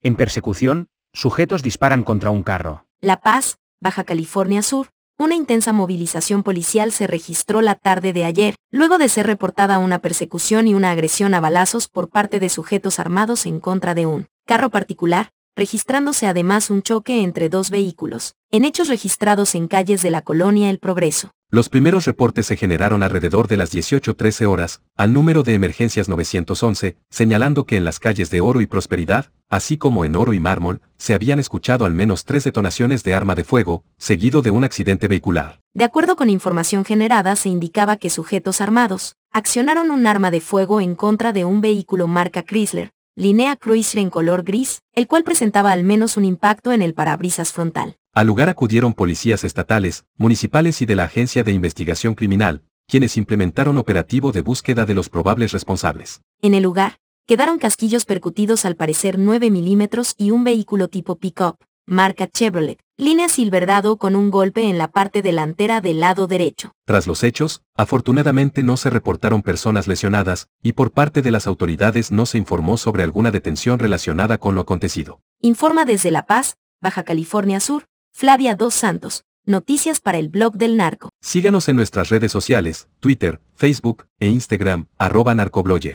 En persecución, sujetos disparan contra un carro. La Paz, Baja California Sur, una intensa movilización policial se registró la tarde de ayer, luego de ser reportada una persecución y una agresión a balazos por parte de sujetos armados en contra de un carro particular, registrándose además un choque entre dos vehículos, en hechos registrados en calles de la colonia El Progreso. Los primeros reportes se generaron alrededor de las 18.13 horas, al número de emergencias 911, señalando que en las calles de Oro y Prosperidad, así como en Oro y Mármol, se habían escuchado al menos tres detonaciones de arma de fuego, seguido de un accidente vehicular. De acuerdo con información generada, se indicaba que sujetos armados accionaron un arma de fuego en contra de un vehículo marca Chrysler, Linea Chrysler en color gris, el cual presentaba al menos un impacto en el parabrisas frontal. Al lugar acudieron policías estatales, municipales y de la Agencia de Investigación Criminal, quienes implementaron operativo de búsqueda de los probables responsables. En el lugar, quedaron casquillos percutidos al parecer 9 milímetros y un vehículo tipo pick-up, marca Chevrolet, línea silverdado con un golpe en la parte delantera del lado derecho. Tras los hechos, afortunadamente no se reportaron personas lesionadas, y por parte de las autoridades no se informó sobre alguna detención relacionada con lo acontecido. Informa desde La Paz, Baja California Sur, Flavia Dos Santos. Noticias para el blog del narco. Síganos en nuestras redes sociales, Twitter, Facebook e Instagram, arroba narcobloye.